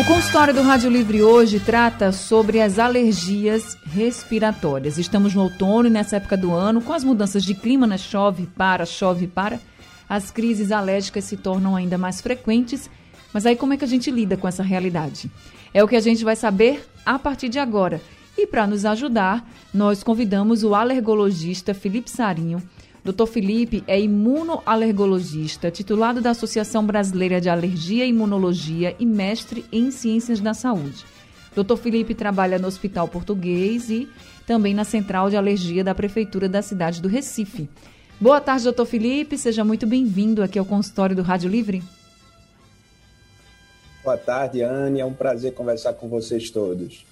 O consultório do Rádio Livre hoje trata sobre as alergias respiratórias. Estamos no outono e nessa época do ano, com as mudanças de clima, né? chove, para, chove, para, as crises alérgicas se tornam ainda mais frequentes. Mas aí como é que a gente lida com essa realidade? É o que a gente vai saber a partir de agora. E para nos ajudar, nós convidamos o alergologista Felipe Sarinho, Dr. Felipe é imunoalergologista, titulado da Associação Brasileira de Alergia e Imunologia e mestre em Ciências da Saúde. Dr. Felipe trabalha no Hospital Português e também na Central de Alergia da Prefeitura da cidade do Recife. Boa tarde, doutor Felipe. Seja muito bem-vindo aqui ao consultório do Rádio Livre. Boa tarde, Anne. É um prazer conversar com vocês todos.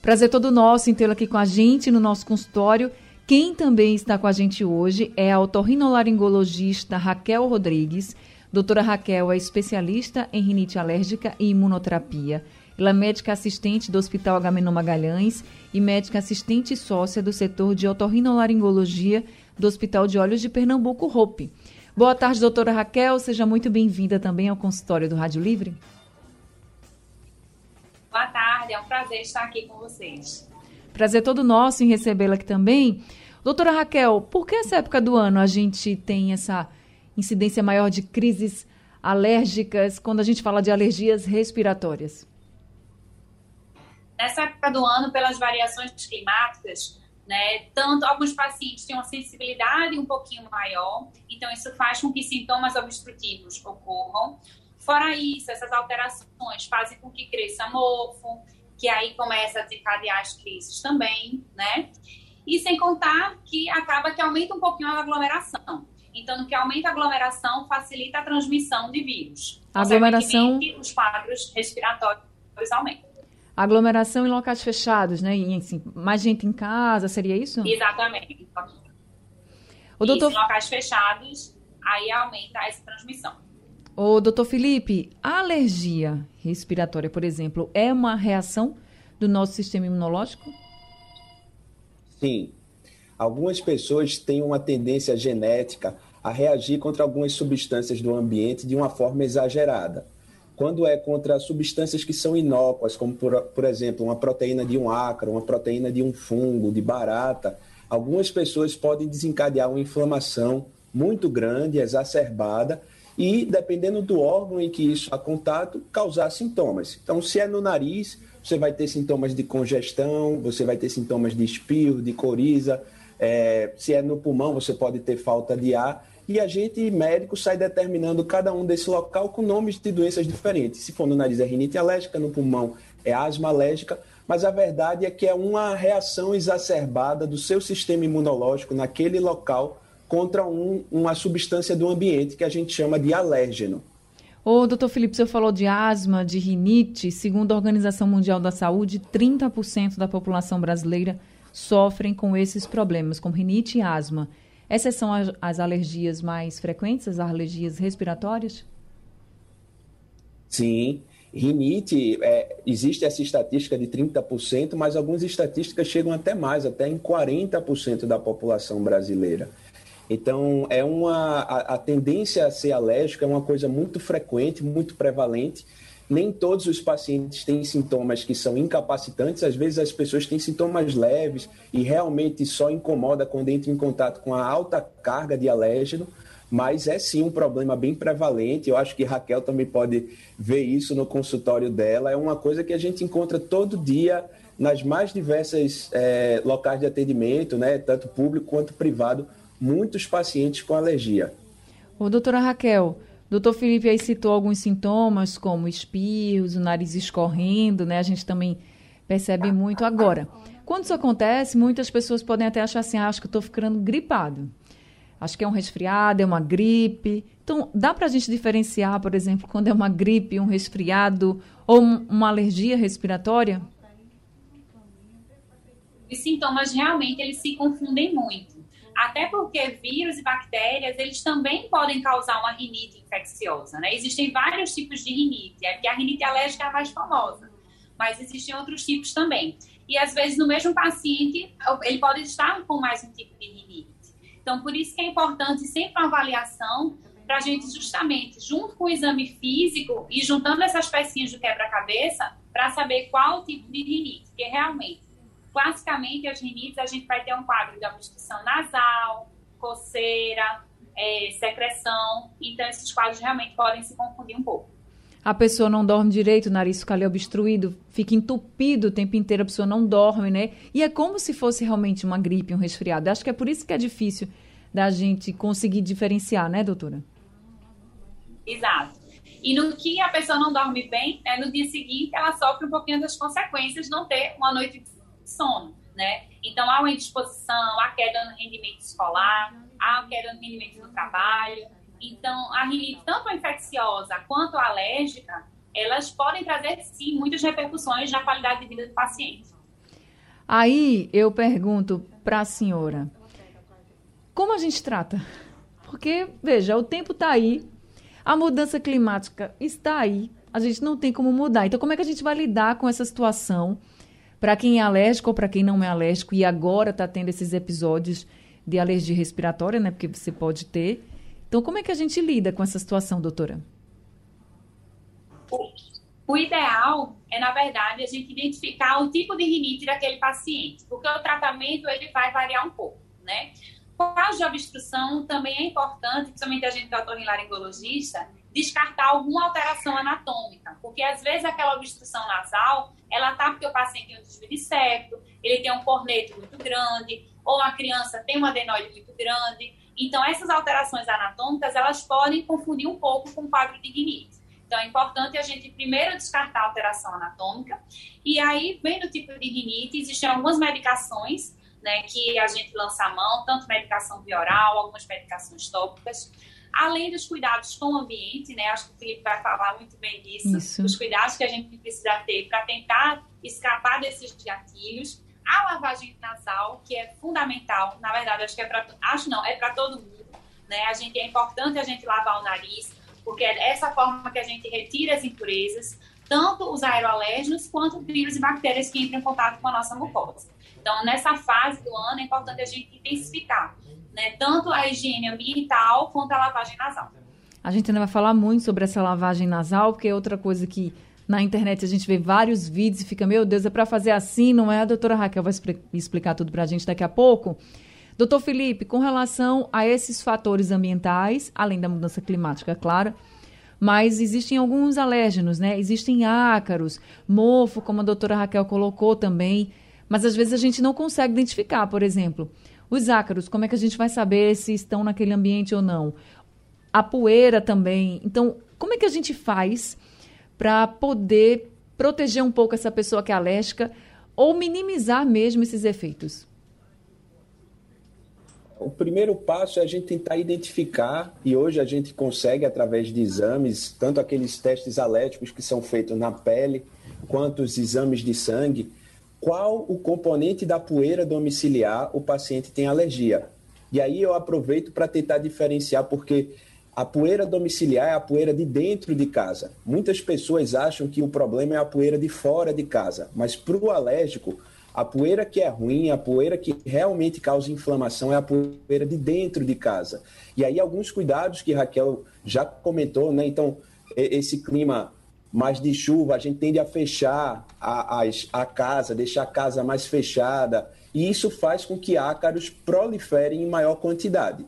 Prazer todo nosso em tê-lo aqui com a gente no nosso consultório. Quem também está com a gente hoje é a otorrinolaringologista Raquel Rodrigues. Doutora Raquel é especialista em rinite alérgica e imunoterapia. Ela é médica assistente do Hospital Agamenon Magalhães e médica assistente sócia do setor de otorrinolaringologia do Hospital de Olhos de Pernambuco, ROPE. Boa tarde, doutora Raquel. Seja muito bem-vinda também ao consultório do Rádio Livre. Boa tarde, é um prazer estar aqui com vocês. Prazer todo nosso em recebê-la aqui também. Doutora Raquel, por que essa época do ano a gente tem essa incidência maior de crises alérgicas quando a gente fala de alergias respiratórias? Nessa época do ano, pelas variações climáticas, né, tanto alguns pacientes têm uma sensibilidade um pouquinho maior, então isso faz com que sintomas obstrutivos ocorram. Fora isso, essas alterações fazem com que cresça mofo, que aí começa a desencadear as crises também, né? E sem contar que acaba que aumenta um pouquinho a aglomeração. Então, no que aumenta a aglomeração, facilita a transmissão de vírus. A aglomeração. Os quadros respiratórios aumentam. Aglomeração em locais fechados, né? E, assim, mais gente em casa, seria isso? Exatamente. O doutor... Isso, em locais fechados, aí aumenta essa transmissão. O doutor Felipe, a alergia respiratória, por exemplo, é uma reação do nosso sistema imunológico? Sim. Algumas pessoas têm uma tendência genética a reagir contra algumas substâncias do ambiente de uma forma exagerada. Quando é contra substâncias que são inócuas, como por, por exemplo uma proteína de um ácaro, uma proteína de um fungo, de barata, algumas pessoas podem desencadear uma inflamação muito grande, exacerbada, e, dependendo do órgão em que isso há contato, causar sintomas. Então, se é no nariz, você vai ter sintomas de congestão, você vai ter sintomas de espirro, de coriza. É, se é no pulmão, você pode ter falta de ar. E a gente, médico, sai determinando cada um desse local com nomes de doenças diferentes. Se for no nariz, é rinite alérgica, no pulmão, é asma alérgica. Mas a verdade é que é uma reação exacerbada do seu sistema imunológico naquele local contra um, uma substância do ambiente que a gente chama de alérgeno. O doutor Felipe, você falou de asma, de rinite. Segundo a Organização Mundial da Saúde, 30% da população brasileira sofrem com esses problemas, como rinite e asma. Essas são as, as alergias mais frequentes, as alergias respiratórias? Sim. Rinite, é, existe essa estatística de 30%, mas algumas estatísticas chegam até mais, até em 40% da população brasileira. Então, é uma, a, a, tendência a ser alérgico é uma coisa muito frequente, muito prevalente. Nem todos os pacientes têm sintomas que são incapacitantes, às vezes as pessoas têm sintomas leves e realmente só incomoda quando entra em contato com a alta carga de alérgeno, mas é sim um problema bem prevalente. Eu acho que Raquel também pode ver isso no consultório dela. É uma coisa que a gente encontra todo dia nas mais diversas é, locais de atendimento, né, tanto público quanto privado muitos pacientes com alergia. Ô, doutora Raquel, doutor Felipe aí citou alguns sintomas, como espirros, o nariz escorrendo, né? A gente também percebe muito agora. Quando isso acontece, muitas pessoas podem até achar assim, ah, acho que estou ficando gripado. Acho que é um resfriado, é uma gripe. Então, dá para a gente diferenciar, por exemplo, quando é uma gripe, um resfriado ou uma alergia respiratória? Os sintomas realmente eles se confundem muito até porque vírus e bactérias, eles também podem causar uma rinite infecciosa, né? Existem vários tipos de rinite, é que a rinite alérgica é a mais famosa, mas existem outros tipos também. E às vezes no mesmo paciente, ele pode estar com mais um tipo de rinite. Então, por isso que é importante sempre uma avaliação para a gente justamente, junto com o exame físico e juntando essas pecinhas do quebra-cabeça, para saber qual tipo de rinite, porque realmente, classicamente, as rinites a gente vai ter um quadro de obstrução nasal, coceira, é, secreção, então esses quadros realmente podem se confundir um pouco. A pessoa não dorme direito, o nariz fica ali obstruído, fica entupido o tempo inteiro, a pessoa não dorme, né? E é como se fosse realmente uma gripe, um resfriado. Acho que é por isso que é difícil da gente conseguir diferenciar, né, doutora? Exato. E no que a pessoa não dorme bem, né, no dia seguinte ela sofre um pouquinho das consequências de não ter uma noite de sono, né? Então há uma indisposição, há queda no rendimento escolar, há queda no rendimento no trabalho. Então a rinite, tanto a infecciosa quanto a alérgica, elas podem trazer sim muitas repercussões na qualidade de vida do paciente. Aí eu pergunto para a senhora, como a gente trata? Porque, veja, o tempo está aí, a mudança climática está aí, a gente não tem como mudar. Então, como é que a gente vai lidar com essa situação para quem é alérgico ou para quem não é alérgico e agora está tendo esses episódios de alergia respiratória, né? Porque você pode ter. Então, como é que a gente lida com essa situação, doutora? O, o ideal é, na verdade, a gente identificar o tipo de rinite daquele paciente, porque o tratamento ele vai variar um pouco, né? caso de obstrução, também é importante, principalmente a gente que é otorrinolaringologista, descartar alguma alteração anatômica, porque às vezes aquela obstrução nasal, ela tá porque o paciente tem um desvio de septo, ele tem um corneto muito grande, ou a criança tem um adenoide muito grande. Então, essas alterações anatômicas, elas podem confundir um pouco com o quadro de rinite. Então, é importante a gente primeiro descartar a alteração anatômica, e aí, vendo tipo de rinite, existem algumas medicações né, que a gente lança a mão, tanto medicação via oral, algumas medicações tópicas, além dos cuidados com o ambiente, né, acho que o Felipe vai falar muito bem disso, Isso. os cuidados que a gente precisa ter para tentar escapar desses gatilhos, a lavagem nasal, que é fundamental, na verdade, acho que é para, acho não, é para todo mundo, né, a gente, é importante a gente lavar o nariz, porque é dessa forma que a gente retira as impurezas, tanto os aeroalérgenos quanto vírus e bactérias que entram em contato com a nossa mucosa. Então, nessa fase do ano, é importante a gente intensificar né, tanto a higiene ambiental quanto a lavagem nasal. A gente ainda vai falar muito sobre essa lavagem nasal, porque é outra coisa que na internet a gente vê vários vídeos e fica, meu Deus, é para fazer assim, não é? A doutora Raquel vai explicar tudo para a gente daqui a pouco. Doutor Felipe, com relação a esses fatores ambientais, além da mudança climática, claro, mas existem alguns alérgenos, né? Existem ácaros, mofo, como a doutora Raquel colocou também. Mas às vezes a gente não consegue identificar, por exemplo, os ácaros, como é que a gente vai saber se estão naquele ambiente ou não? A poeira também. Então, como é que a gente faz para poder proteger um pouco essa pessoa que é alérgica ou minimizar mesmo esses efeitos? O primeiro passo é a gente tentar identificar, e hoje a gente consegue através de exames, tanto aqueles testes alérgicos que são feitos na pele, quanto os exames de sangue, qual o componente da poeira domiciliar o paciente tem alergia. E aí eu aproveito para tentar diferenciar, porque a poeira domiciliar é a poeira de dentro de casa. Muitas pessoas acham que o problema é a poeira de fora de casa, mas para o alérgico, a poeira que é ruim, a poeira que realmente causa inflamação é a poeira de dentro de casa. E aí alguns cuidados que Raquel já comentou, né? Então, esse clima mais de chuva, a gente tende a fechar a, a, a casa, deixar a casa mais fechada, e isso faz com que ácaros proliferem em maior quantidade.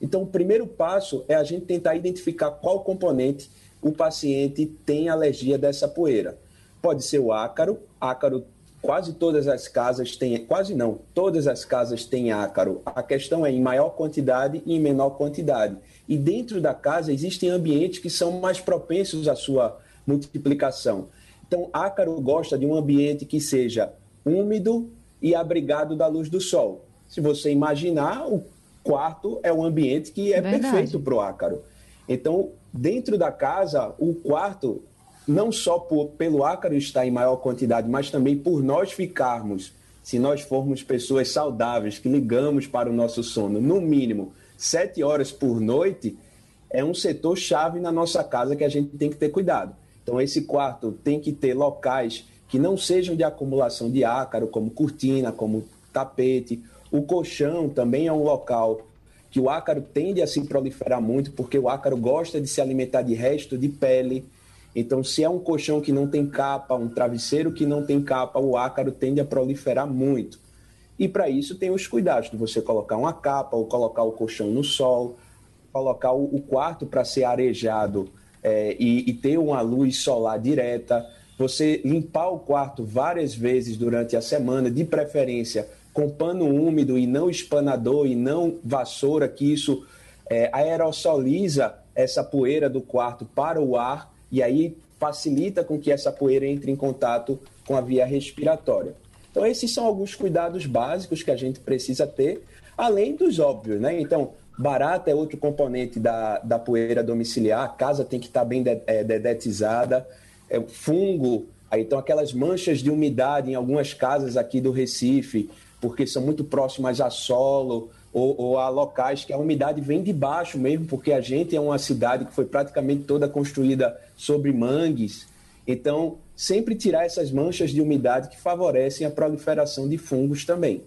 Então, o primeiro passo é a gente tentar identificar qual componente o paciente tem alergia dessa poeira. Pode ser o ácaro, ácaro quase todas as casas têm, quase não, todas as casas têm ácaro. A questão é em maior quantidade e em menor quantidade. E dentro da casa existem ambientes que são mais propensos à sua multiplicação. Então, ácaro gosta de um ambiente que seja úmido e abrigado da luz do sol. Se você imaginar, o quarto é um ambiente que é Verdade. perfeito para o ácaro. Então, dentro da casa, o quarto, não só por, pelo ácaro estar em maior quantidade, mas também por nós ficarmos se nós formos pessoas saudáveis, que ligamos para o nosso sono, no mínimo sete horas por noite, é um setor chave na nossa casa que a gente tem que ter cuidado. Então, esse quarto tem que ter locais que não sejam de acumulação de ácaro, como cortina, como tapete. O colchão também é um local que o ácaro tende a se proliferar muito, porque o ácaro gosta de se alimentar de resto de pele. Então, se é um colchão que não tem capa, um travesseiro que não tem capa, o ácaro tende a proliferar muito. E para isso tem os cuidados de você colocar uma capa ou colocar o colchão no sol, colocar o, quarto para ser arejado é, e, e ter uma luz solar direta, você limpar o quarto várias vezes durante a semana, de preferência com pano úmido e não espanador e não vassoura, que isso é, aerosoliza essa poeira do quarto para o ar e aí facilita com que essa poeira entre em contato com a via respiratória. Então, esses são alguns cuidados básicos que a gente precisa ter, além dos óbvios, né? Então, barata é outro componente da, da poeira domiciliar, a casa tem que estar bem é, dedetizada, é, fungo, aí, então aquelas manchas de umidade em algumas casas aqui do Recife, porque são muito próximas a solo ou, ou a locais que a umidade vem de baixo mesmo, porque a gente é uma cidade que foi praticamente toda construída sobre mangues. Então, sempre tirar essas manchas de umidade que favorecem a proliferação de fungos também.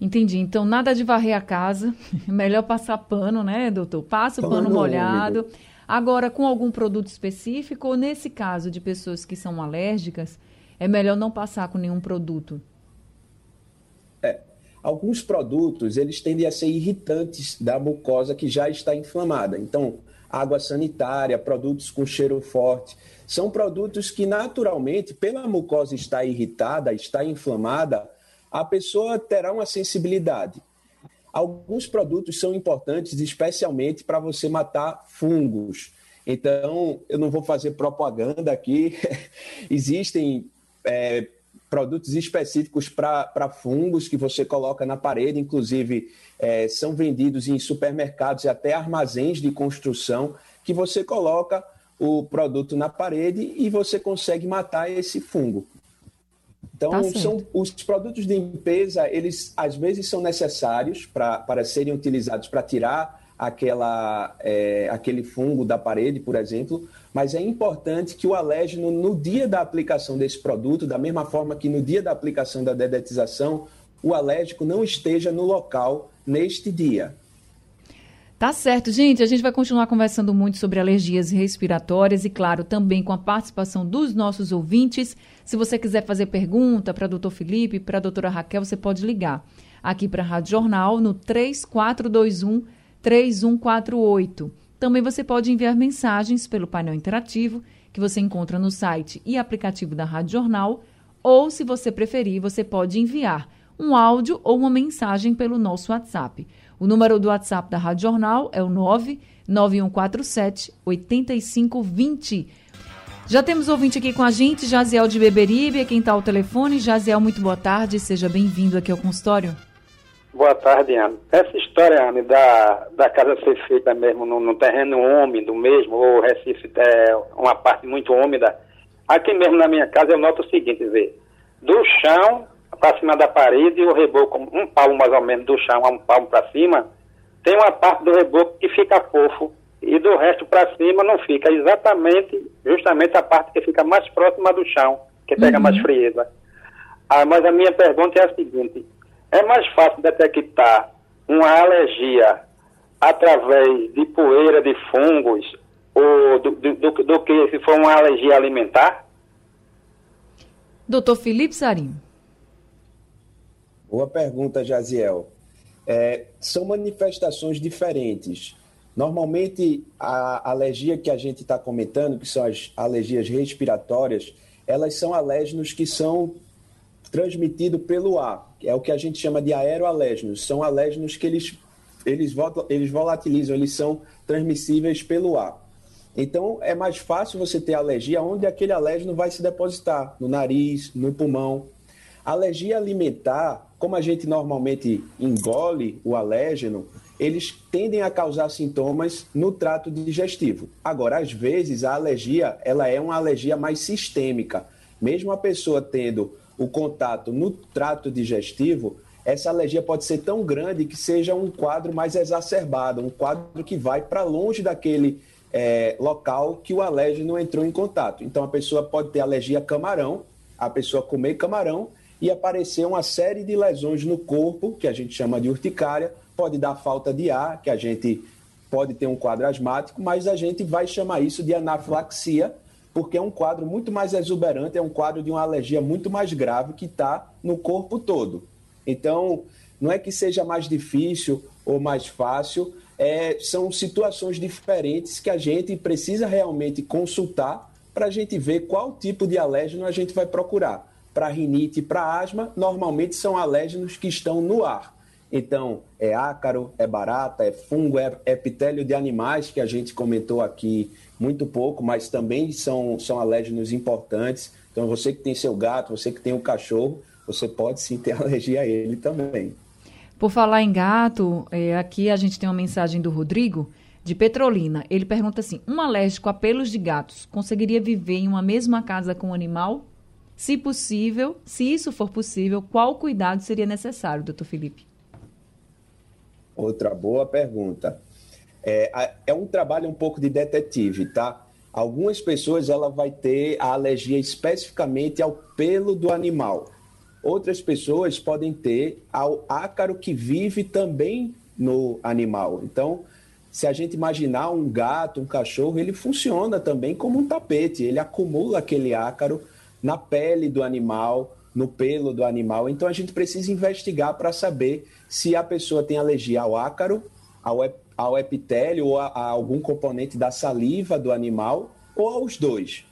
Entendi. Então, nada de varrer a casa. Melhor passar pano, né, doutor? Passa o pano, pano molhado. Úmido. Agora, com algum produto específico, ou nesse caso de pessoas que são alérgicas, é melhor não passar com nenhum produto? É. Alguns produtos, eles tendem a ser irritantes da mucosa que já está inflamada. Então, água sanitária, produtos com cheiro forte, são produtos que naturalmente, pela mucosa estar irritada, estar inflamada, a pessoa terá uma sensibilidade. Alguns produtos são importantes, especialmente para você matar fungos. Então, eu não vou fazer propaganda aqui. Existem é, produtos específicos para fungos que você coloca na parede, inclusive é, são vendidos em supermercados e até armazéns de construção, que você coloca o produto na parede e você consegue matar esse fungo. Então, tá são os produtos de limpeza, eles às vezes são necessários pra, para serem utilizados para tirar aquela, é, aquele fungo da parede, por exemplo, mas é importante que o alérgeno, no dia da aplicação desse produto, da mesma forma que no dia da aplicação da dedetização, o alérgico não esteja no local neste dia. Tá certo, gente. A gente vai continuar conversando muito sobre alergias respiratórias e, claro, também com a participação dos nossos ouvintes. Se você quiser fazer pergunta para o doutor Felipe, para a doutora Raquel, você pode ligar aqui para a Rádio Jornal no 3421 3148. Também você pode enviar mensagens pelo painel interativo que você encontra no site e aplicativo da Rádio Jornal, ou, se você preferir, você pode enviar um áudio ou uma mensagem pelo nosso WhatsApp. O número do WhatsApp da Rádio Jornal é o 99147 8520. Já temos ouvinte aqui com a gente, Jaziel de Beberibe, é quem está ao telefone. Jaziel, muito boa tarde, seja bem-vindo aqui ao consultório. Boa tarde, Ana. Essa história, Ana, da, da casa ser feita mesmo no, no terreno úmido mesmo, ou Recife é uma parte muito úmida, aqui mesmo na minha casa eu noto o seguinte, vê, do chão para cima da parede e o reboco, um palmo mais ou menos do chão a um palmo para cima, tem uma parte do reboco que fica fofo e do resto para cima não fica. Exatamente, justamente a parte que fica mais próxima do chão, que pega uhum. mais frieza. Ah, mas a minha pergunta é a seguinte: é mais fácil detectar uma alergia através de poeira de fungos ou do, do, do, do que se for uma alergia alimentar? Doutor Felipe Sarim. Boa pergunta, Jaziel. É, são manifestações diferentes. Normalmente, a alergia que a gente está comentando, que são as alergias respiratórias, elas são alérgenos que são transmitidos pelo ar, é o que a gente chama de aeroalérgenos. São alérgenos que eles, eles, eles volatilizam, eles são transmissíveis pelo ar. Então, é mais fácil você ter alergia onde aquele alérgeno vai se depositar, no nariz, no pulmão. Alergia alimentar como a gente normalmente engole o alérgeno, eles tendem a causar sintomas no trato digestivo. Agora, às vezes, a alergia ela é uma alergia mais sistêmica. Mesmo a pessoa tendo o contato no trato digestivo, essa alergia pode ser tão grande que seja um quadro mais exacerbado, um quadro que vai para longe daquele é, local que o alérgeno entrou em contato. Então a pessoa pode ter alergia a camarão, a pessoa comer camarão e aparecer uma série de lesões no corpo, que a gente chama de urticária, pode dar falta de ar, que a gente pode ter um quadro asmático, mas a gente vai chamar isso de anafilaxia, porque é um quadro muito mais exuberante, é um quadro de uma alergia muito mais grave que está no corpo todo. Então, não é que seja mais difícil ou mais fácil, é, são situações diferentes que a gente precisa realmente consultar para a gente ver qual tipo de alérgeno a gente vai procurar. Para rinite e para asma, normalmente são alérgenos que estão no ar. Então, é ácaro, é barata, é fungo, é epitélio de animais, que a gente comentou aqui muito pouco, mas também são, são alérgenos importantes. Então, você que tem seu gato, você que tem um cachorro, você pode sim ter alergia a ele também. Por falar em gato, é, aqui a gente tem uma mensagem do Rodrigo, de Petrolina. Ele pergunta assim: um alérgico a pelos de gatos conseguiria viver em uma mesma casa com um animal? Se possível, se isso for possível, qual cuidado seria necessário, doutor Felipe? Outra boa pergunta. É, é um trabalho um pouco de detetive, tá? Algumas pessoas ela vai ter a alergia especificamente ao pelo do animal. Outras pessoas podem ter ao ácaro que vive também no animal. Então, se a gente imaginar um gato, um cachorro, ele funciona também como um tapete, ele acumula aquele ácaro na pele do animal, no pelo do animal. Então a gente precisa investigar para saber se a pessoa tem alergia ao ácaro, ao, ao epitélio ou a, a algum componente da saliva do animal ou aos dois.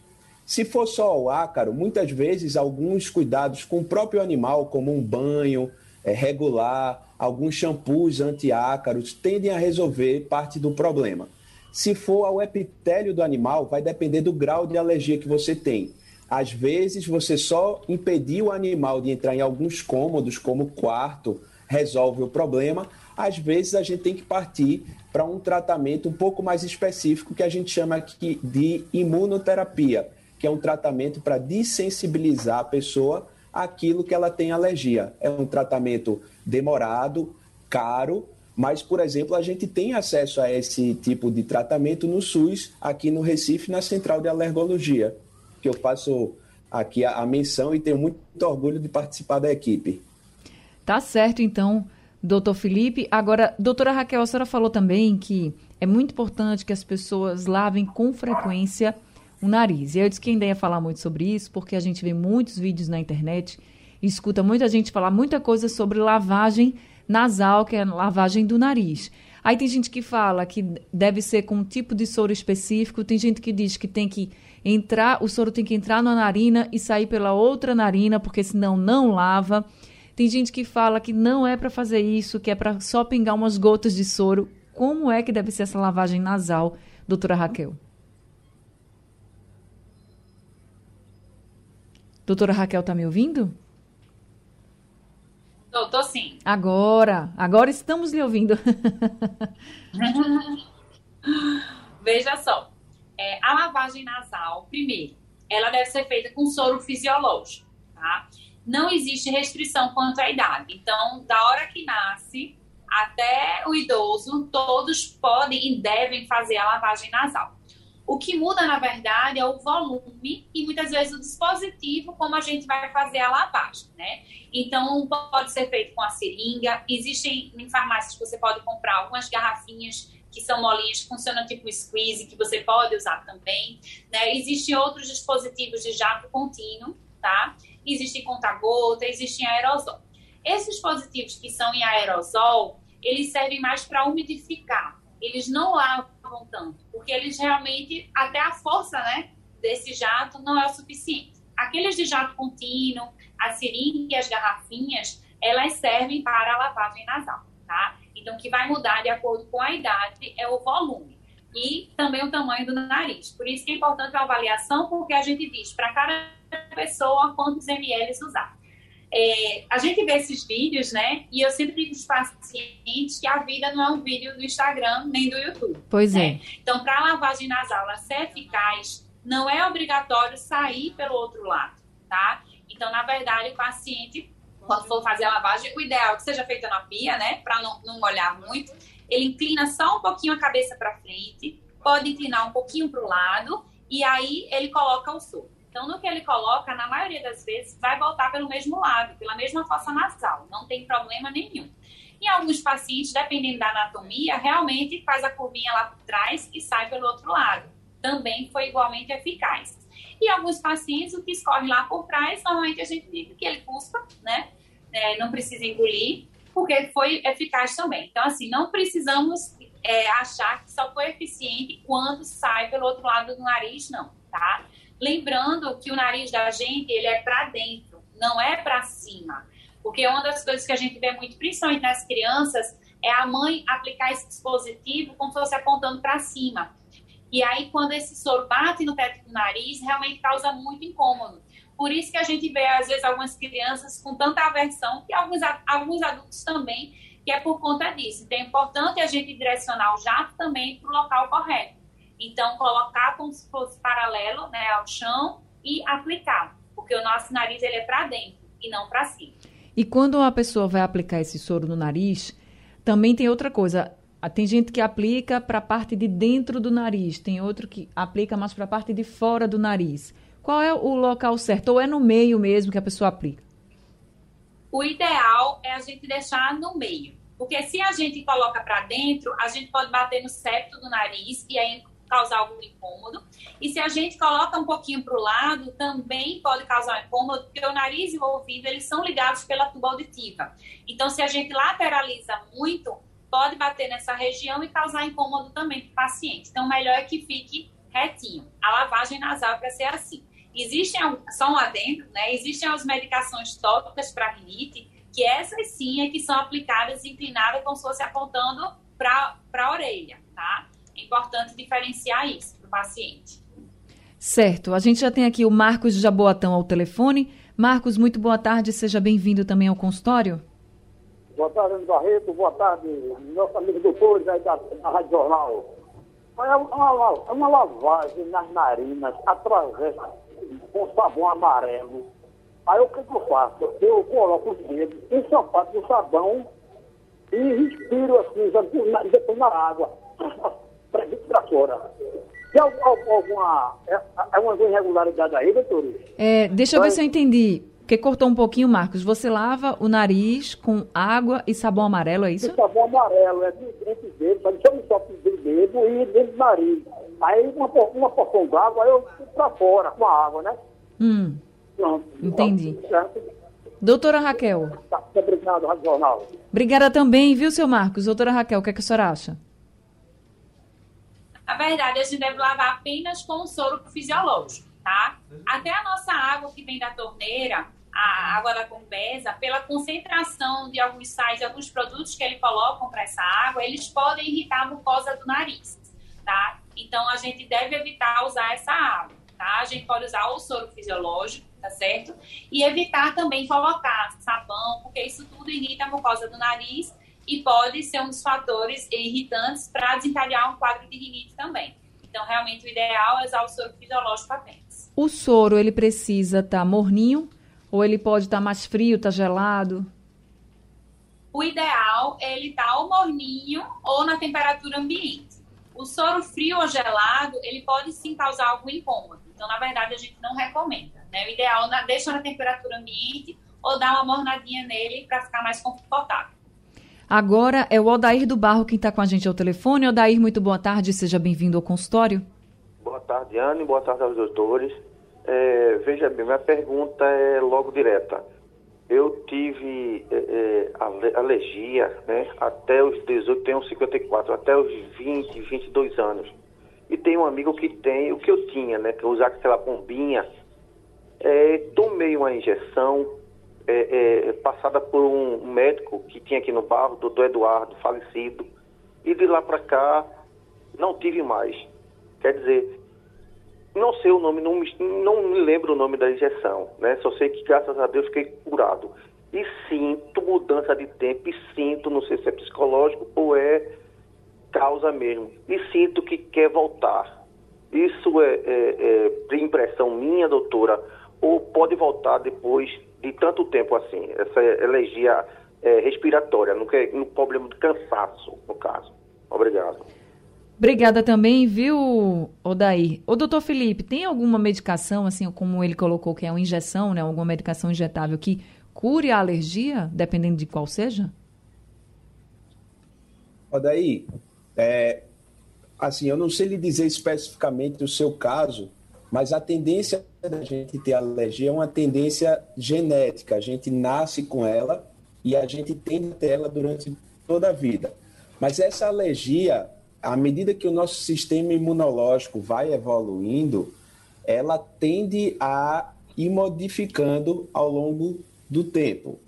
Se for só o ácaro, muitas vezes alguns cuidados com o próprio animal, como um banho é, regular, alguns shampoos anti-ácaros, tendem a resolver parte do problema. Se for ao epitélio do animal, vai depender do grau de alergia que você tem. Às vezes, você só impedir o animal de entrar em alguns cômodos, como quarto, resolve o problema. Às vezes, a gente tem que partir para um tratamento um pouco mais específico, que a gente chama aqui de imunoterapia que é um tratamento para desensibilizar a pessoa àquilo que ela tem alergia. É um tratamento demorado, caro, mas, por exemplo, a gente tem acesso a esse tipo de tratamento no SUS, aqui no Recife, na Central de Alergologia, que eu faço aqui a, a menção e tenho muito orgulho de participar da equipe. Tá certo, então, doutor Felipe. Agora, doutora Raquel, a senhora falou também que é muito importante que as pessoas lavem com frequência o nariz. E eu disse que ainda ia falar muito sobre isso, porque a gente vê muitos vídeos na internet escuta muita gente falar muita coisa sobre lavagem nasal, que é a lavagem do nariz. Aí tem gente que fala que deve ser com um tipo de soro específico, tem gente que diz que tem que entrar, o soro tem que entrar na narina e sair pela outra narina, porque senão não lava. Tem gente que fala que não é para fazer isso, que é para só pingar umas gotas de soro. Como é que deve ser essa lavagem nasal, doutora Raquel? Doutora Raquel, tá me ouvindo? Tô, tô sim. Agora, agora estamos lhe ouvindo. Veja só, é, a lavagem nasal, primeiro, ela deve ser feita com soro fisiológico, tá? Não existe restrição quanto à idade. Então, da hora que nasce até o idoso, todos podem e devem fazer a lavagem nasal. O que muda, na verdade, é o volume e muitas vezes o dispositivo como a gente vai fazer a lavagem, né? Então, pode ser feito com a seringa. Existem em farmácias que você pode comprar algumas garrafinhas que são molinhas, que funcionam tipo squeeze, que você pode usar também. Né? Existem outros dispositivos de jato contínuo, tá? Existem conta-gota, existem aerosol. Esses dispositivos que são em aerosol, eles servem mais para umidificar eles não lavam tanto, porque eles realmente, até a força né, desse jato não é o suficiente. Aqueles de jato contínuo, a seringa e as garrafinhas, elas servem para a lavagem nasal, tá? Então, o que vai mudar de acordo com a idade é o volume e também o tamanho do nariz. Por isso que é importante a avaliação, porque a gente diz para cada pessoa quantos ml usar. É, a gente vê esses vídeos, né? E eu sempre digo os pacientes que a vida não é um vídeo do Instagram nem do YouTube. Pois né? é. Então, para a lavagem nasal ser eficaz, não é obrigatório sair pelo outro lado, tá? Então, na verdade, o paciente, quando for fazer a lavagem, o ideal é que seja feita na pia, né, para não, não molhar muito. Ele inclina só um pouquinho a cabeça para frente, pode inclinar um pouquinho para o lado, e aí ele coloca o soro. Então, no que ele coloca, na maioria das vezes, vai voltar pelo mesmo lado, pela mesma fossa nasal, não tem problema nenhum. Em alguns pacientes, dependendo da anatomia, realmente faz a curvinha lá por trás e sai pelo outro lado. Também foi igualmente eficaz. E alguns pacientes, o que escorre lá por trás, normalmente a gente diz que ele cuspa, né? É, não precisa engolir, porque foi eficaz também. Então, assim, não precisamos é, achar que só foi eficiente quando sai pelo outro lado do nariz, não, tá? Lembrando que o nariz da gente, ele é para dentro, não é para cima. Porque uma das coisas que a gente vê muito, principalmente nas crianças, é a mãe aplicar esse dispositivo como se fosse apontando para cima. E aí, quando esse soro bate no teto do nariz, realmente causa muito incômodo. Por isso que a gente vê, às vezes, algumas crianças com tanta aversão, e alguns, alguns adultos também, que é por conta disso. Então, é importante a gente direcionar o jato também para o local correto. Então, colocar como se fosse paralelo né, ao chão e aplicar, porque o nosso nariz ele é para dentro e não para cima. E quando a pessoa vai aplicar esse soro no nariz, também tem outra coisa. Ah, tem gente que aplica para a parte de dentro do nariz, tem outro que aplica mais para a parte de fora do nariz. Qual é o local certo? Ou é no meio mesmo que a pessoa aplica? O ideal é a gente deixar no meio. Porque se a gente coloca para dentro, a gente pode bater no septo do nariz e aí causar algum incômodo. E se a gente coloca um pouquinho para o lado, também pode causar incômodo, porque o nariz e o ouvido, eles são ligados pela tuba auditiva. Então, se a gente lateraliza muito, pode bater nessa região e causar incômodo também para o paciente. Então, melhor é que fique retinho. A lavagem nasal é para ser assim. Existem, só um adendo, né? Existem as medicações tópicas para rinite, que essas sim é que são aplicadas inclinadas como se fosse apontando para a orelha, tá? É importante diferenciar isso para o paciente. Certo. A gente já tem aqui o Marcos Jaboatão ao telefone. Marcos, muito boa tarde. Seja bem-vindo também ao consultório. Boa tarde, Barreto. Boa tarde, nosso amigo doutores aí da, da Rádio Jornal. É uma, é uma lavagem nas narinas através com sabão amarelo. Aí o que, que eu faço? Eu coloco os dedos em sapato do sabão e respiro assim, depois na água para fora. Tem alguma, é, é uma irregularidade aí, doutor? É, deixa eu ver se eu entendi. Porque cortou um pouquinho, Marcos. Você lava o nariz com água e sabão amarelo, é isso? E sabão amarelo, é entre os dedos, só no toque do dedo e dentro do nariz. Aí uma, uma porção d'água, eu para fora com a água, né? Hum. Pronto. Entendi. Certo? Doutora Raquel. Tá, obrigado, Rádio Jornal. Obrigada também, viu, seu Marcos? Doutora Raquel, o que, é que a senhora acha? Na verdade, a gente deve lavar apenas com o soro fisiológico, tá? Até a nossa água que vem da torneira, a água da Compesa, pela concentração de alguns sais, de alguns produtos que eles colocam para essa água, eles podem irritar a mucosa do nariz, tá? Então, a gente deve evitar usar essa água, tá? A gente pode usar o soro fisiológico, tá certo? E evitar também colocar sabão, porque isso tudo irrita a mucosa do nariz e pode ser um dos fatores irritantes para desencadear um quadro de rinite também. Então, realmente, o ideal é usar o soro fisiológico apenas. O soro, ele precisa estar tá morninho ou ele pode estar tá mais frio, estar tá gelado? O ideal é ele estar tá ou morninho ou na temperatura ambiente. O soro frio ou gelado, ele pode sim causar algum incômodo. Então, na verdade, a gente não recomenda. Né? O ideal é deixar na temperatura ambiente ou dar uma mornadinha nele para ficar mais confortável. Agora é o Odair do Barro quem está com a gente ao telefone. Odair, muito boa tarde, seja bem-vindo ao consultório. Boa tarde, Anne, boa tarde aos doutores. É, veja bem, minha pergunta é logo direta. Eu tive é, é alergia né, até os 18, tenho 54, até os 20, 22 anos. E tem um amigo que tem o que eu tinha, né? Que eu usava aquela bombinha. É, tomei uma injeção, é, é, passada por um médico que tinha aqui no bairro, doutor Eduardo, falecido, e de lá para cá não tive mais. Quer dizer, não sei o nome, não me, não me lembro o nome da injeção, né? Só sei que graças a Deus fiquei curado. E sinto mudança de tempo, e sinto, não sei se é psicológico ou é causa mesmo, e sinto que quer voltar. Isso é, é, é impressão minha, doutora, ou pode voltar depois de tanto tempo assim? Essa alergia é, respiratória, no, que, no problema de cansaço, no caso. Obrigado. Obrigada também, viu, Odair? O doutor Felipe, tem alguma medicação, assim, como ele colocou, que é uma injeção, né? Alguma medicação injetável que cure a alergia, dependendo de qual seja? Odair, é, assim, eu não sei lhe dizer especificamente o seu caso, mas a tendência da gente ter alergia é uma tendência genética. A gente nasce com ela e a gente ter ela durante toda a vida. Mas essa alergia, à medida que o nosso sistema imunológico vai evoluindo, ela tende a ir modificando ao longo do tempo.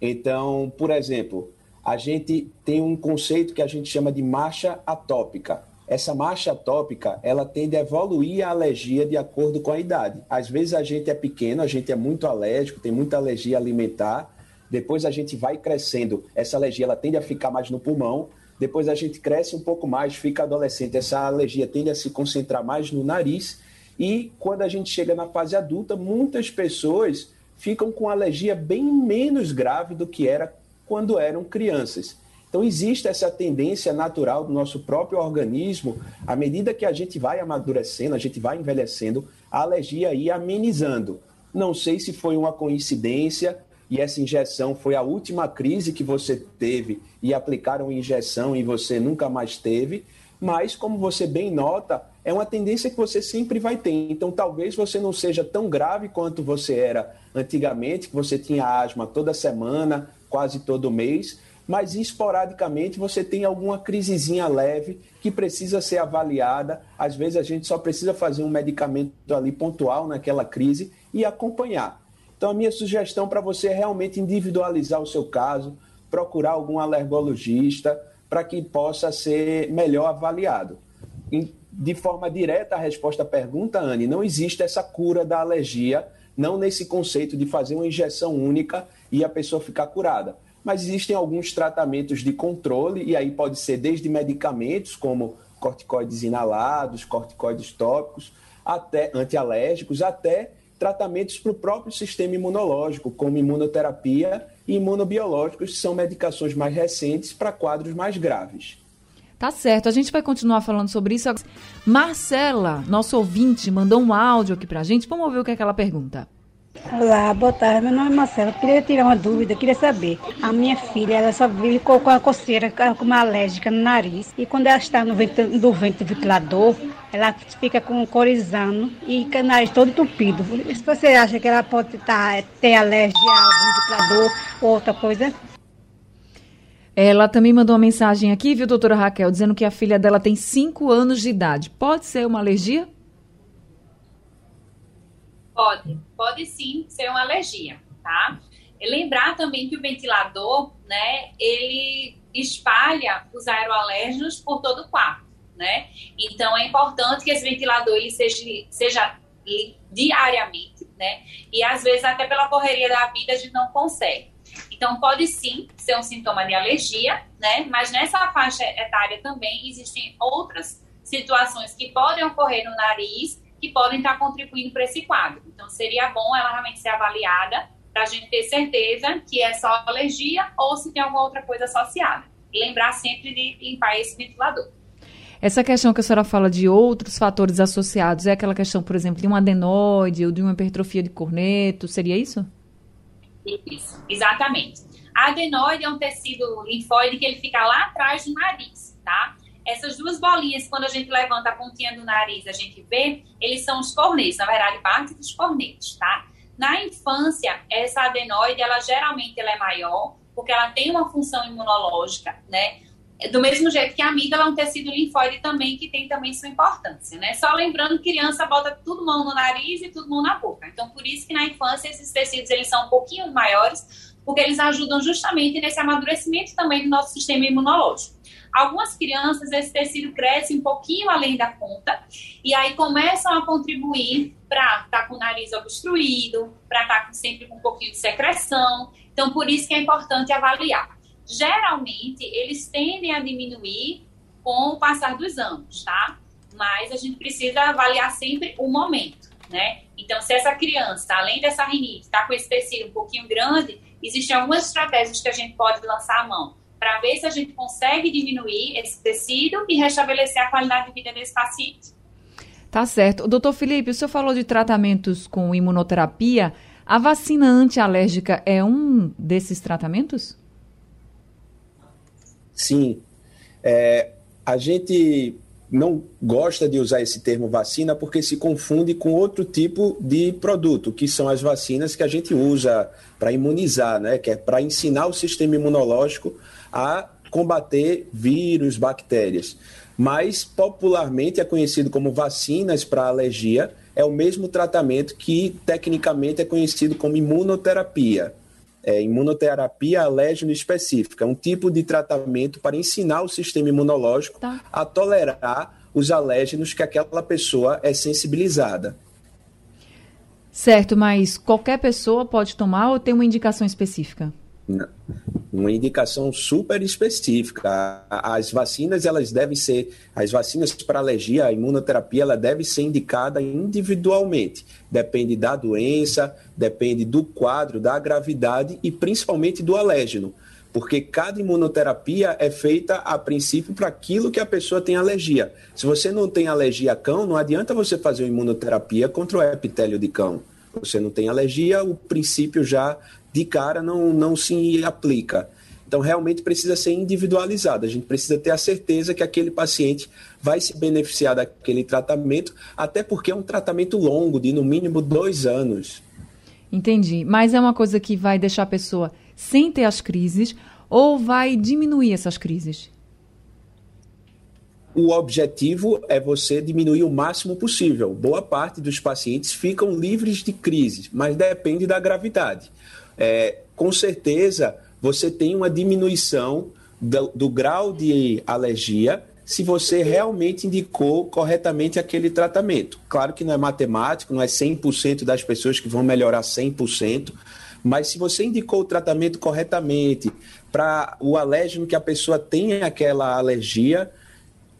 Então, por exemplo, a gente tem um conceito que a gente chama de marcha atópica. Essa marcha atópica, ela tende a evoluir a alergia de acordo com a idade. Às vezes a gente é pequeno, a gente é muito alérgico, tem muita alergia alimentar. Depois a gente vai crescendo, essa alergia ela tende a ficar mais no pulmão. Depois a gente cresce um pouco mais, fica adolescente, essa alergia tende a se concentrar mais no nariz. E quando a gente chega na fase adulta, muitas pessoas ficam com alergia bem menos grave do que era quando eram crianças. Então, existe essa tendência natural do nosso próprio organismo, à medida que a gente vai amadurecendo, a gente vai envelhecendo, a alergia ir amenizando. Não sei se foi uma coincidência e essa injeção foi a última crise que você teve e aplicaram injeção e você nunca mais teve, mas como você bem nota, é uma tendência que você sempre vai ter. Então, talvez você não seja tão grave quanto você era antigamente, que você tinha asma toda semana, quase todo mês, mas esporadicamente você tem alguma crisezinha leve que precisa ser avaliada. Às vezes a gente só precisa fazer um medicamento ali pontual naquela crise e acompanhar. Então a minha sugestão para você é realmente individualizar o seu caso, procurar algum alergologista para que possa ser melhor avaliado. De forma direta, a resposta à pergunta, Anne, não existe essa cura da alergia, não nesse conceito de fazer uma injeção única e a pessoa ficar curada. Mas existem alguns tratamentos de controle, e aí pode ser desde medicamentos, como corticoides inalados, corticoides tópicos, até antialérgicos, até tratamentos para o próprio sistema imunológico, como imunoterapia e imunobiológicos, que são medicações mais recentes para quadros mais graves. Tá certo, a gente vai continuar falando sobre isso. Marcela, nosso ouvinte, mandou um áudio aqui para a gente. Vamos ver o que é que ela pergunta. Olá, boa tarde. Meu nome é Marcela. queria tirar uma dúvida, queria saber. A minha filha, ela só vive com a coceira, com uma alérgica no nariz. E quando ela está no vento, do vento ventilador, ela fica com corizando e o nariz todo entupido. Se você acha que ela pode tá, ter alergia ao ventilador ou outra coisa? Ela também mandou uma mensagem aqui, viu, doutora Raquel, dizendo que a filha dela tem 5 anos de idade. Pode ser uma alergia? Pode, pode sim ser uma alergia, tá? E lembrar também que o ventilador, né, ele espalha os aeroalérgenos por todo o quarto, né? Então é importante que esse ventilador ele seja, seja diariamente, né? E às vezes até pela correria da vida a gente não consegue. Então pode sim ser um sintoma de alergia, né? Mas nessa faixa etária também existem outras situações que podem ocorrer no nariz que podem estar contribuindo para esse quadro. Então, seria bom ela realmente ser avaliada para a gente ter certeza que é só alergia ou se tem alguma outra coisa associada. E lembrar sempre de limpar esse ventilador. Essa questão que a senhora fala de outros fatores associados, é aquela questão, por exemplo, de um adenoide ou de uma hipertrofia de corneto, seria isso? Isso, exatamente. A adenoide é um tecido linfóide que ele fica lá atrás do nariz, tá? Essas duas bolinhas, quando a gente levanta a pontinha do nariz, a gente vê, eles são os cornetos, na verdade, parte dos cornetos, tá? Na infância, essa adenoide, ela geralmente ela é maior, porque ela tem uma função imunológica, né? Do mesmo jeito que a amígdala é um tecido linfóide também, que tem também sua importância, né? Só lembrando que criança bota tudo mão no nariz e tudo mão na boca. Então, por isso que na infância esses tecidos, eles são um pouquinho maiores, porque eles ajudam justamente nesse amadurecimento também do nosso sistema imunológico. Algumas crianças, esse tecido cresce um pouquinho além da conta e aí começam a contribuir para estar tá com o nariz obstruído, para estar tá sempre com um pouquinho de secreção. Então, por isso que é importante avaliar. Geralmente, eles tendem a diminuir com o passar dos anos, tá? Mas a gente precisa avaliar sempre o momento. né? Então, se essa criança, além dessa rinite, está com esse tecido um pouquinho grande, existem algumas estratégias que a gente pode lançar a mão para ver se a gente consegue diminuir esse tecido e restabelecer a qualidade de vida desse paciente. Tá certo. Doutor Felipe, o senhor falou de tratamentos com imunoterapia. A vacina antialérgica é um desses tratamentos? Sim. É, a gente não gosta de usar esse termo vacina porque se confunde com outro tipo de produto, que são as vacinas que a gente usa para imunizar, né? que é para ensinar o sistema imunológico a combater vírus, bactérias. Mas popularmente é conhecido como vacinas para alergia, é o mesmo tratamento que tecnicamente é conhecido como imunoterapia. É, imunoterapia alérgeno específica, é um tipo de tratamento para ensinar o sistema imunológico tá. a tolerar os alérgenos que aquela pessoa é sensibilizada. Certo, mas qualquer pessoa pode tomar ou tem uma indicação específica? Uma indicação super específica. As vacinas, elas devem ser, as vacinas para alergia, a imunoterapia, ela deve ser indicada individualmente. Depende da doença, depende do quadro, da gravidade e principalmente do alérgeno. Porque cada imunoterapia é feita a princípio para aquilo que a pessoa tem alergia. Se você não tem alergia a cão, não adianta você fazer uma imunoterapia contra o epitélio de cão. Você não tem alergia, o princípio já de cara não, não se aplica. Então, realmente precisa ser individualizado. A gente precisa ter a certeza que aquele paciente vai se beneficiar daquele tratamento, até porque é um tratamento longo, de no mínimo dois anos. Entendi. Mas é uma coisa que vai deixar a pessoa sem ter as crises ou vai diminuir essas crises? O objetivo é você diminuir o máximo possível. Boa parte dos pacientes ficam livres de crises, mas depende da gravidade é, com certeza você tem uma diminuição do, do grau de alergia se você realmente indicou corretamente aquele tratamento. Claro que não é matemático, não é 100% das pessoas que vão melhorar 100%, mas se você indicou o tratamento corretamente para o alérgeno que a pessoa tem aquela alergia,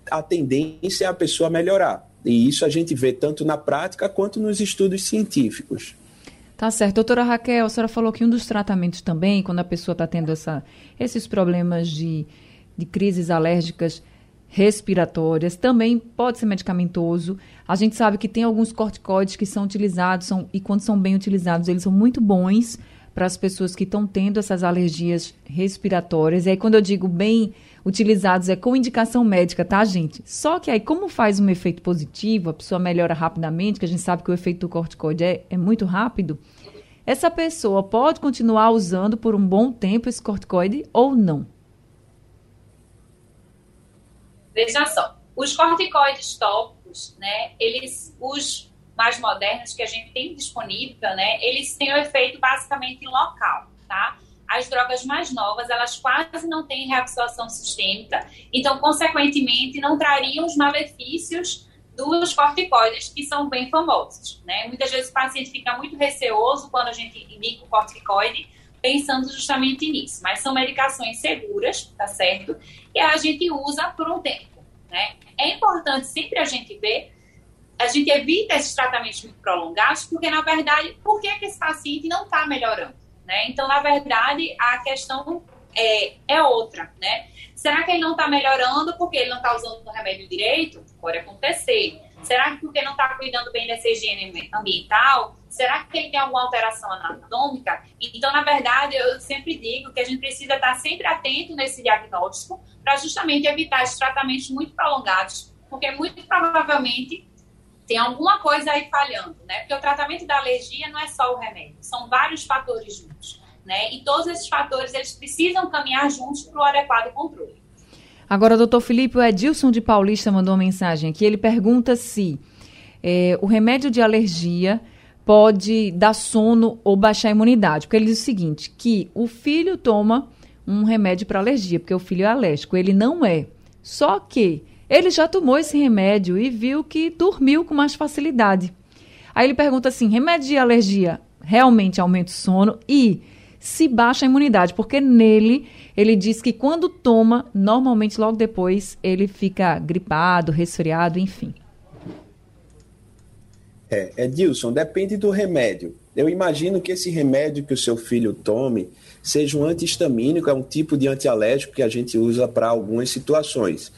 a tendência é a pessoa melhorar. E isso a gente vê tanto na prática quanto nos estudos científicos. Tá certo. Doutora Raquel, a senhora falou que um dos tratamentos também, quando a pessoa está tendo essa, esses problemas de, de crises alérgicas respiratórias, também pode ser medicamentoso. A gente sabe que tem alguns corticoides que são utilizados, são, e quando são bem utilizados, eles são muito bons para as pessoas que estão tendo essas alergias respiratórias. E aí, quando eu digo bem utilizados, é com indicação médica, tá, gente? Só que aí, como faz um efeito positivo, a pessoa melhora rapidamente, que a gente sabe que o efeito do corticoide é, é muito rápido, essa pessoa pode continuar usando por um bom tempo esse corticoide ou não? Veja só, os corticoides tópicos, né, eles, os mais modernos que a gente tem disponível, né, eles têm o efeito basicamente local, tá? As drogas mais novas, elas quase não têm reabsorção sistêmica, então, consequentemente, não trariam os malefícios dos corticoides, que são bem famosos, né? Muitas vezes o paciente fica muito receoso quando a gente indica o corticoide, pensando justamente nisso. Mas são medicações seguras, tá certo? E a gente usa por um tempo, né? É importante sempre a gente ver a gente evita esses tratamentos muito prolongados, porque, na verdade, por que, que esse paciente não está melhorando? Né? Então, na verdade, a questão é, é outra, né? Será que ele não está melhorando porque ele não está usando o remédio direito? Pode acontecer. Será que porque não está cuidando bem dessa higiene ambiental? Será que ele tem alguma alteração anatômica? Então, na verdade, eu sempre digo que a gente precisa estar sempre atento nesse diagnóstico para justamente evitar esses tratamentos muito prolongados, porque muito provavelmente tem alguma coisa aí falhando, né? Porque o tratamento da alergia não é só o remédio, são vários fatores juntos, né? E todos esses fatores, eles precisam caminhar juntos para o adequado controle. Agora, doutor Felipe, o Edilson de Paulista mandou uma mensagem aqui, ele pergunta se é, o remédio de alergia pode dar sono ou baixar a imunidade, porque ele diz o seguinte, que o filho toma um remédio para alergia, porque o filho é alérgico, ele não é. Só que ele já tomou esse remédio e viu que dormiu com mais facilidade. Aí ele pergunta assim: remédio de alergia realmente aumenta o sono e se baixa a imunidade? Porque nele ele diz que quando toma, normalmente logo depois ele fica gripado, resfriado, enfim. É, Edilson, depende do remédio. Eu imagino que esse remédio que o seu filho tome seja um antihistamínico, é um tipo de antialérgico que a gente usa para algumas situações.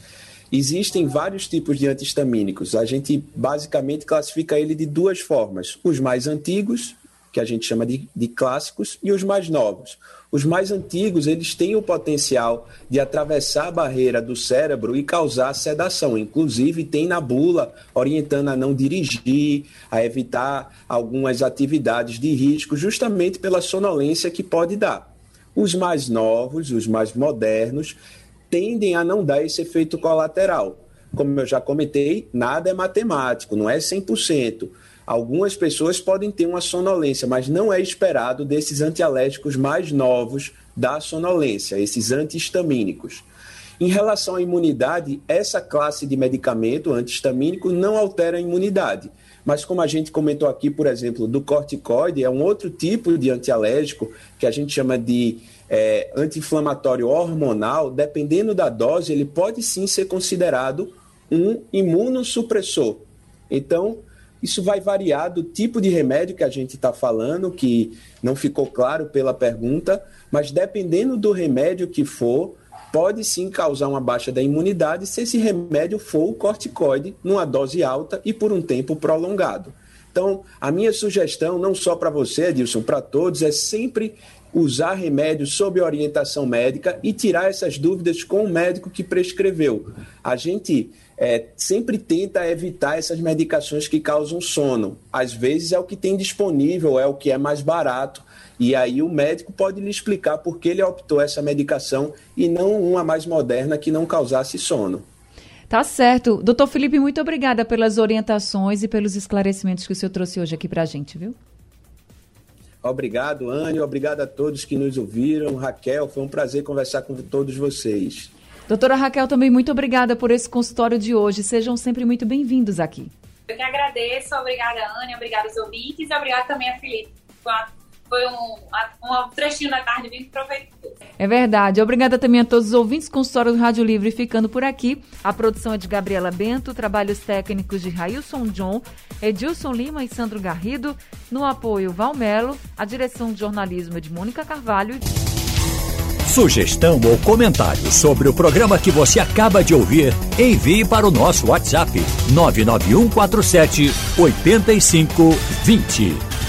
Existem vários tipos de antihistamínicos. A gente basicamente classifica ele de duas formas: os mais antigos, que a gente chama de, de clássicos, e os mais novos. Os mais antigos, eles têm o potencial de atravessar a barreira do cérebro e causar sedação. Inclusive, tem na bula orientando a não dirigir, a evitar algumas atividades de risco, justamente pela sonolência que pode dar. Os mais novos, os mais modernos, tendem a não dar esse efeito colateral. Como eu já comentei, nada é matemático, não é 100%. Algumas pessoas podem ter uma sonolência, mas não é esperado desses antialérgicos mais novos da sonolência, esses antihistamínicos. Em relação à imunidade, essa classe de medicamento antihistamínico não altera a imunidade. Mas como a gente comentou aqui, por exemplo, do corticoide, é um outro tipo de antialérgico que a gente chama de é, anti-inflamatório hormonal. Dependendo da dose, ele pode sim ser considerado um imunossupressor. Então, isso vai variar do tipo de remédio que a gente está falando, que não ficou claro pela pergunta, mas dependendo do remédio que for, pode sim causar uma baixa da imunidade se esse remédio for o corticoide numa dose alta e por um tempo prolongado. Então, a minha sugestão, não só para você, Edilson, para todos, é sempre usar remédios sob orientação médica e tirar essas dúvidas com o médico que prescreveu. A gente é, sempre tenta evitar essas medicações que causam sono. Às vezes é o que tem disponível, é o que é mais barato. E aí o médico pode lhe explicar por que ele optou essa medicação e não uma mais moderna que não causasse sono. Tá certo. Doutor Felipe, muito obrigada pelas orientações e pelos esclarecimentos que o senhor trouxe hoje aqui para a gente, viu? Obrigado, Anne. Obrigado a todos que nos ouviram. Raquel, foi um prazer conversar com todos vocês. Doutora Raquel, também muito obrigada por esse consultório de hoje. Sejam sempre muito bem-vindos aqui. Eu que agradeço. Obrigada, Anne. Obrigada aos ouvintes. E obrigada também a Felipe. Foi um, um trechinho da tarde bem proveitoso. É verdade. Obrigada também a todos os ouvintes. Consultório do Rádio Livre ficando por aqui. A produção é de Gabriela Bento, trabalhos técnicos de Railson John, Edilson Lima e Sandro Garrido. No apoio, Valmelo. A direção de jornalismo é de Mônica Carvalho. Sugestão ou comentário sobre o programa que você acaba de ouvir, envie para o nosso WhatsApp 99147 8520.